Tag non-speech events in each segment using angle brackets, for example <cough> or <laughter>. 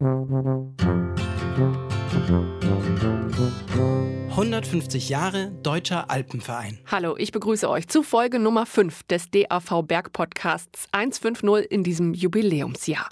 »150 Jahre Deutscher Alpenverein«. Hallo, ich begrüße euch zu Folge Nummer 5 des DAV Berg Podcasts 150 in diesem Jubiläumsjahr.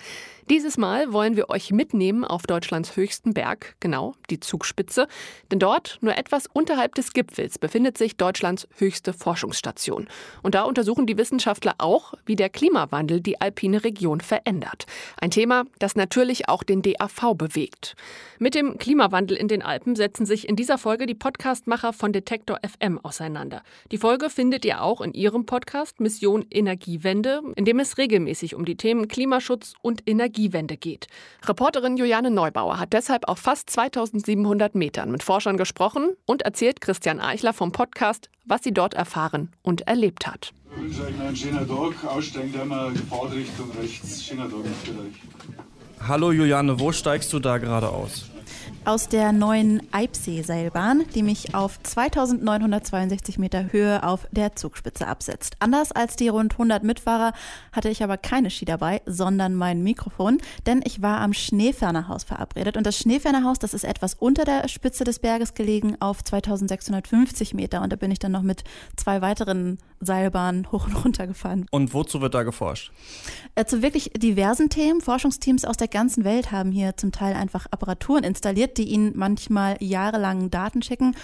Dieses Mal wollen wir euch mitnehmen auf Deutschlands höchsten Berg, genau, die Zugspitze. Denn dort, nur etwas unterhalb des Gipfels, befindet sich Deutschlands höchste Forschungsstation. Und da untersuchen die Wissenschaftler auch, wie der Klimawandel die alpine Region verändert. Ein Thema, das natürlich auch den DAV bewegt. Mit dem Klimawandel in den Alpen setzen sich in dieser Folge die Podcastmacher von Detektor FM auseinander. Die Folge findet ihr auch in ihrem Podcast Mission Energiewende, in dem es regelmäßig um die Themen Klimaschutz und Energie Energiewende geht. Reporterin Juliane Neubauer hat deshalb auf fast 2700 Metern mit Forschern gesprochen und erzählt Christian Eichler vom Podcast, was sie dort erfahren und erlebt hat. Ich wünsche euch einen schönen Tag. Aussteigen wir Fahrtrichtung rechts. Schöner Tag für euch. Hallo Juliane, wo steigst du da gerade aus? Aus der neuen Eibsee-Seilbahn, die mich auf 2962 Meter Höhe auf der Zugspitze absetzt. Anders als die rund 100 Mitfahrer hatte ich aber keine Ski dabei, sondern mein Mikrofon, denn ich war am Schneefernerhaus verabredet. Und das Schneefernerhaus, das ist etwas unter der Spitze des Berges gelegen, auf 2650 Meter. Und da bin ich dann noch mit zwei weiteren Seilbahnen hoch und runter gefahren. Und wozu wird da geforscht? Äh, zu wirklich diversen Themen. Forschungsteams aus der ganzen Welt haben hier zum Teil einfach Apparaturen installiert, die ihnen manchmal jahrelang Daten schicken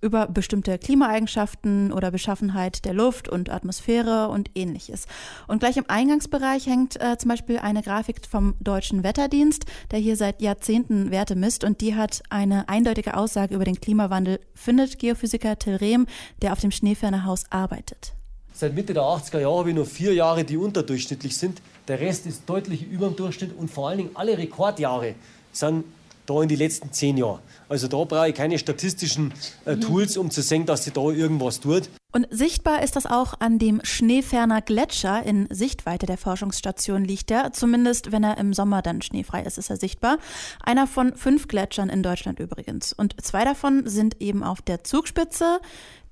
über bestimmte Klimaeigenschaften oder Beschaffenheit der Luft und Atmosphäre und ähnliches. Und gleich im Eingangsbereich hängt äh, zum Beispiel eine Grafik vom Deutschen Wetterdienst, der hier seit Jahrzehnten Werte misst und die hat eine eindeutige Aussage über den Klimawandel, findet Geophysiker Till Rehm, der auf dem Schneefernerhaus arbeitet. Seit Mitte der 80er Jahre habe ich nur vier Jahre, die unterdurchschnittlich sind. Der Rest ist deutlich über dem Durchschnitt und vor allen Dingen alle Rekordjahre sind da in die letzten zehn Jahren. Also da brauche ich keine statistischen äh, Tools, um zu sehen, dass sich da irgendwas tut. Und sichtbar ist das auch an dem Schneeferner Gletscher. In Sichtweite der Forschungsstation liegt er. Zumindest wenn er im Sommer dann schneefrei ist, ist er sichtbar. Einer von fünf Gletschern in Deutschland übrigens. Und zwei davon sind eben auf der Zugspitze.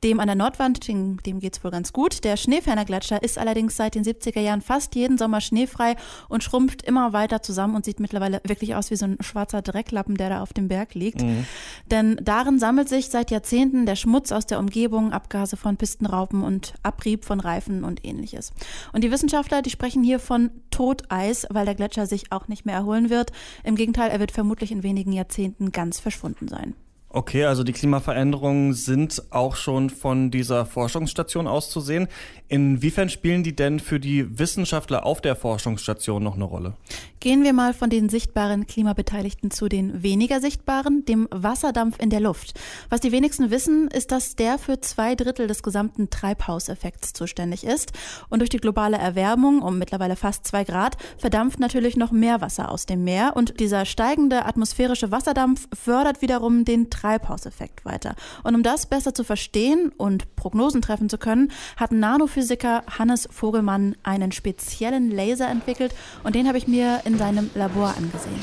Dem an der Nordwand, dem, dem geht es wohl ganz gut. Der Schneeferner Gletscher ist allerdings seit den 70er Jahren fast jeden Sommer schneefrei und schrumpft immer weiter zusammen und sieht mittlerweile wirklich aus wie so ein schwarzer Drecklappen, der da auf dem Berg liegt. Mhm. Denn darin sammelt sich seit Jahrzehnten der Schmutz aus der Umgebung, Abgase von Pistenraupen und Abrieb von Reifen und ähnliches. Und die Wissenschaftler, die sprechen hier von Toteis, weil der Gletscher sich auch nicht mehr erholen wird. Im Gegenteil, er wird vermutlich in wenigen Jahrzehnten ganz verschwunden sein. Okay, also die Klimaveränderungen sind auch schon von dieser Forschungsstation auszusehen. Inwiefern spielen die denn für die Wissenschaftler auf der Forschungsstation noch eine Rolle? Gehen wir mal von den sichtbaren Klimabeteiligten zu den weniger sichtbaren, dem Wasserdampf in der Luft. Was die wenigsten wissen, ist, dass der für zwei Drittel des gesamten Treibhauseffekts zuständig ist. Und durch die globale Erwärmung um mittlerweile fast zwei Grad verdampft natürlich noch mehr Wasser aus dem Meer. Und dieser steigende atmosphärische Wasserdampf fördert wiederum den Treibhauseffekt weiter. Und um das besser zu verstehen und Prognosen treffen zu können, hat Nano Physiker Hannes Vogelmann einen speziellen Laser entwickelt und den habe ich mir in seinem Labor angesehen.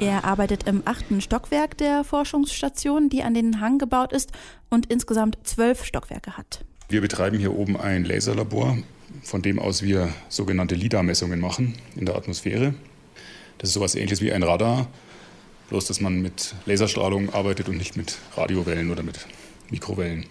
Er arbeitet im achten Stockwerk der Forschungsstation, die an den Hang gebaut ist und insgesamt zwölf Stockwerke hat. Wir betreiben hier oben ein Laserlabor, von dem aus wir sogenannte LIDAR-Messungen machen in der Atmosphäre. Das ist sowas ähnliches wie ein Radar, bloß dass man mit Laserstrahlung arbeitet und nicht mit Radiowellen oder mit Mikrowellen.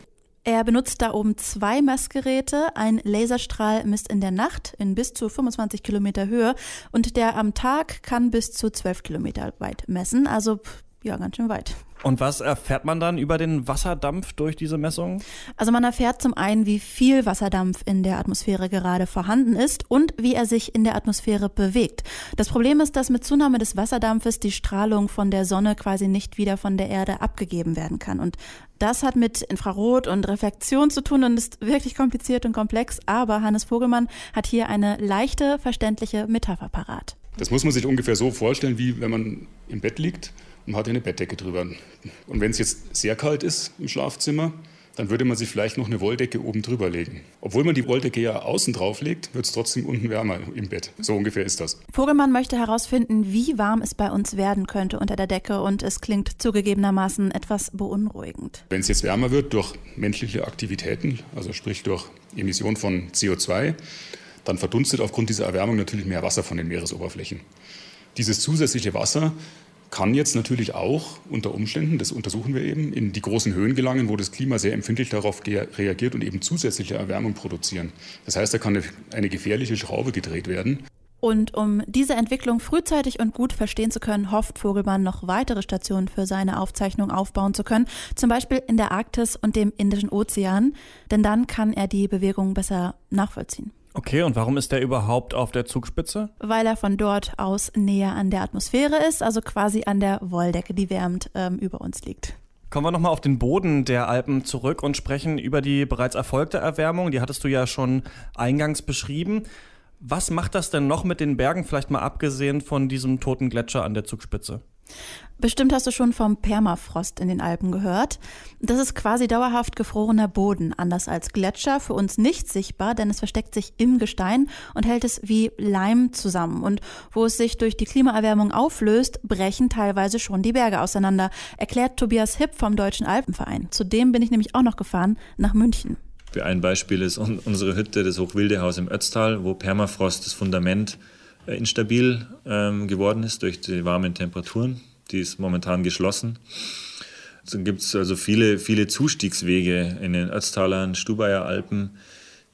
Er benutzt da oben zwei Messgeräte. Ein Laserstrahl misst in der Nacht in bis zu 25 Kilometer Höhe und der am Tag kann bis zu 12 Kilometer weit messen. Also ja, ganz schön weit. Und was erfährt man dann über den Wasserdampf durch diese Messungen? Also man erfährt zum einen, wie viel Wasserdampf in der Atmosphäre gerade vorhanden ist und wie er sich in der Atmosphäre bewegt. Das Problem ist, dass mit Zunahme des Wasserdampfes die Strahlung von der Sonne quasi nicht wieder von der Erde abgegeben werden kann. Und das hat mit Infrarot und Reflexion zu tun und ist wirklich kompliziert und komplex. Aber Hannes Vogelmann hat hier eine leichte, verständliche Metapher parat. Das muss man sich ungefähr so vorstellen, wie wenn man im Bett liegt und hat eine Bettdecke drüber. Und wenn es jetzt sehr kalt ist im Schlafzimmer, dann würde man sich vielleicht noch eine Wolldecke oben drüber legen. Obwohl man die Wolldecke ja außen drauf legt, wird es trotzdem unten wärmer im Bett. So ungefähr ist das. Vogelmann möchte herausfinden, wie warm es bei uns werden könnte unter der Decke und es klingt zugegebenermaßen etwas beunruhigend. Wenn es jetzt wärmer wird durch menschliche Aktivitäten, also sprich durch Emission von CO2, dann verdunstet aufgrund dieser Erwärmung natürlich mehr Wasser von den Meeresoberflächen. Dieses zusätzliche Wasser kann jetzt natürlich auch unter Umständen, das untersuchen wir eben, in die großen Höhen gelangen, wo das Klima sehr empfindlich darauf reagiert und eben zusätzliche Erwärmung produzieren. Das heißt, da kann eine, eine gefährliche Schraube gedreht werden. Und um diese Entwicklung frühzeitig und gut verstehen zu können, hofft Vogelmann noch weitere Stationen für seine Aufzeichnung aufbauen zu können, zum Beispiel in der Arktis und dem Indischen Ozean, denn dann kann er die Bewegung besser nachvollziehen. Okay, und warum ist der überhaupt auf der Zugspitze? Weil er von dort aus näher an der Atmosphäre ist, also quasi an der Wolldecke, die wärmend ähm, über uns liegt. Kommen wir nochmal auf den Boden der Alpen zurück und sprechen über die bereits erfolgte Erwärmung. Die hattest du ja schon eingangs beschrieben. Was macht das denn noch mit den Bergen, vielleicht mal abgesehen von diesem toten Gletscher an der Zugspitze? Bestimmt hast du schon vom Permafrost in den Alpen gehört. Das ist quasi dauerhaft gefrorener Boden, anders als Gletscher, für uns nicht sichtbar, denn es versteckt sich im Gestein und hält es wie Leim zusammen. Und wo es sich durch die Klimaerwärmung auflöst, brechen teilweise schon die Berge auseinander, erklärt Tobias Hipp vom Deutschen Alpenverein. Zudem bin ich nämlich auch noch gefahren nach München. Ein Beispiel ist unsere Hütte, das Hochwildehaus im Ötztal, wo Permafrost das Fundament instabil ähm, geworden ist durch die warmen Temperaturen. Die ist momentan geschlossen. Dann gibt es also viele, viele Zustiegswege in den Ötztalern, Stubaier Alpen,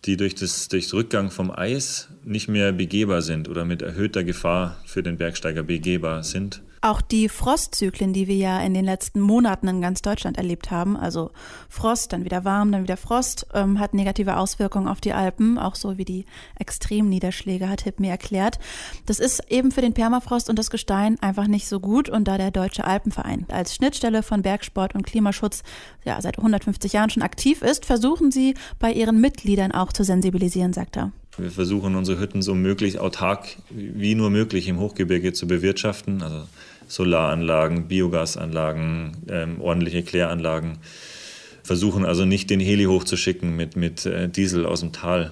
die durch, das, durch den Rückgang vom Eis nicht mehr begehbar sind oder mit erhöhter Gefahr für den Bergsteiger begehbar sind. Auch die Frostzyklen, die wir ja in den letzten Monaten in ganz Deutschland erlebt haben, also Frost, dann wieder warm, dann wieder Frost, ähm, hat negative Auswirkungen auf die Alpen, auch so wie die Extremniederschläge, hat Hipp mir erklärt. Das ist eben für den Permafrost und das Gestein einfach nicht so gut und da der Deutsche Alpenverein als Schnittstelle von Bergsport und Klimaschutz ja, seit 150 Jahren schon aktiv ist, versuchen sie bei ihren Mitgliedern auch zu sensibilisieren, sagt er. Wir versuchen unsere Hütten so möglich autark wie nur möglich im Hochgebirge zu bewirtschaften. Also Solaranlagen, Biogasanlagen, ähm, ordentliche Kläranlagen. Versuchen also nicht den Heli hochzuschicken mit, mit äh, Diesel aus dem Tal.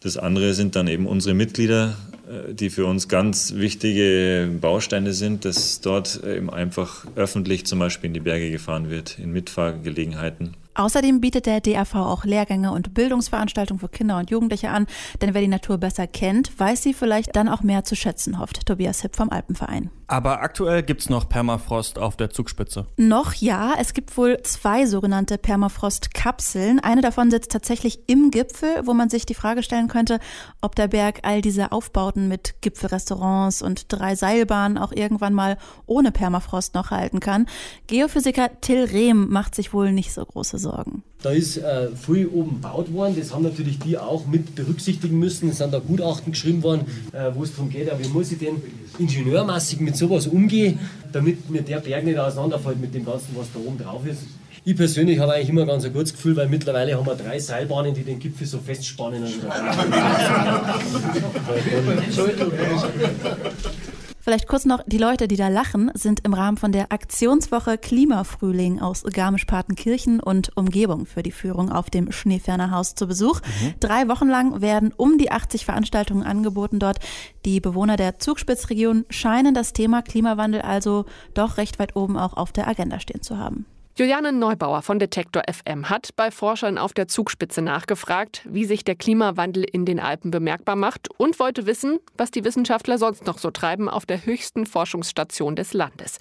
Das andere sind dann eben unsere Mitglieder, äh, die für uns ganz wichtige Bausteine sind, dass dort eben einfach öffentlich zum Beispiel in die Berge gefahren wird, in Mitfahrgelegenheiten. Außerdem bietet der DAV auch Lehrgänge und Bildungsveranstaltungen für Kinder und Jugendliche an, denn wer die Natur besser kennt, weiß sie vielleicht dann auch mehr zu schätzen, hofft Tobias Hipp vom Alpenverein. Aber aktuell gibt es noch Permafrost auf der Zugspitze. Noch ja, es gibt wohl zwei sogenannte Permafrost-Kapseln. Eine davon sitzt tatsächlich im Gipfel, wo man sich die Frage stellen könnte, ob der Berg all diese Aufbauten mit Gipfelrestaurants und drei Seilbahnen auch irgendwann mal ohne Permafrost noch halten kann. Geophysiker Till Rehm macht sich wohl nicht so große Sorgen. Da ist äh, viel oben gebaut worden, das haben natürlich die auch mit berücksichtigen müssen. Es sind da Gutachten geschrieben worden, äh, wo es darum geht, wie muss ich denn ingenieurmäßig mit sowas umgehen, damit mir der Berg nicht auseinanderfällt mit dem Ganzen, was da oben drauf ist. Ich persönlich habe eigentlich immer ganz ein gutes Gefühl, weil mittlerweile haben wir drei Seilbahnen, die den Gipfel so festspannen. <laughs> Vielleicht kurz noch, die Leute, die da lachen, sind im Rahmen von der Aktionswoche Klimafrühling aus Garmisch-Partenkirchen und Umgebung für die Führung auf dem Schneefernerhaus zu Besuch. Mhm. Drei Wochen lang werden um die 80 Veranstaltungen angeboten dort. Die Bewohner der Zugspitzregion scheinen das Thema Klimawandel also doch recht weit oben auch auf der Agenda stehen zu haben. Juliane Neubauer von Detektor FM hat bei Forschern auf der Zugspitze nachgefragt, wie sich der Klimawandel in den Alpen bemerkbar macht und wollte wissen, was die Wissenschaftler sonst noch so treiben auf der höchsten Forschungsstation des Landes.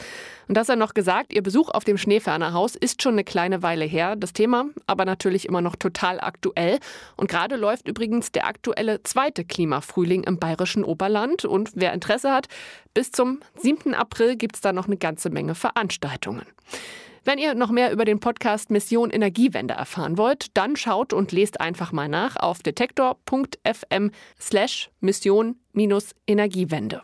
Und das er noch gesagt, ihr Besuch auf dem Schneefernerhaus ist schon eine kleine Weile her, das Thema aber natürlich immer noch total aktuell. Und gerade läuft übrigens der aktuelle zweite Klimafrühling im bayerischen Oberland. Und wer Interesse hat, bis zum 7. April gibt es da noch eine ganze Menge Veranstaltungen. Wenn ihr noch mehr über den Podcast Mission Energiewende erfahren wollt, dann schaut und lest einfach mal nach auf detektor.fm slash Mission-Energiewende.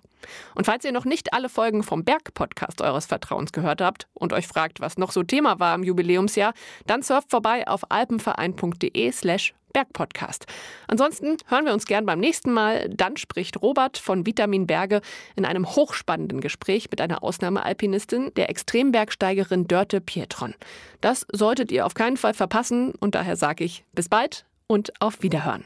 Und falls ihr noch nicht alle Folgen vom Berg-Podcast eures Vertrauens gehört habt und euch fragt, was noch so Thema war im Jubiläumsjahr, dann surft vorbei auf alpenverein.de slash Bergpodcast. Ansonsten hören wir uns gern beim nächsten Mal. Dann spricht Robert von Vitamin Berge in einem hochspannenden Gespräch mit einer Ausnahmealpinistin, der Extrembergsteigerin Dörte Pietron. Das solltet ihr auf keinen Fall verpassen und daher sage ich bis bald und auf Wiederhören.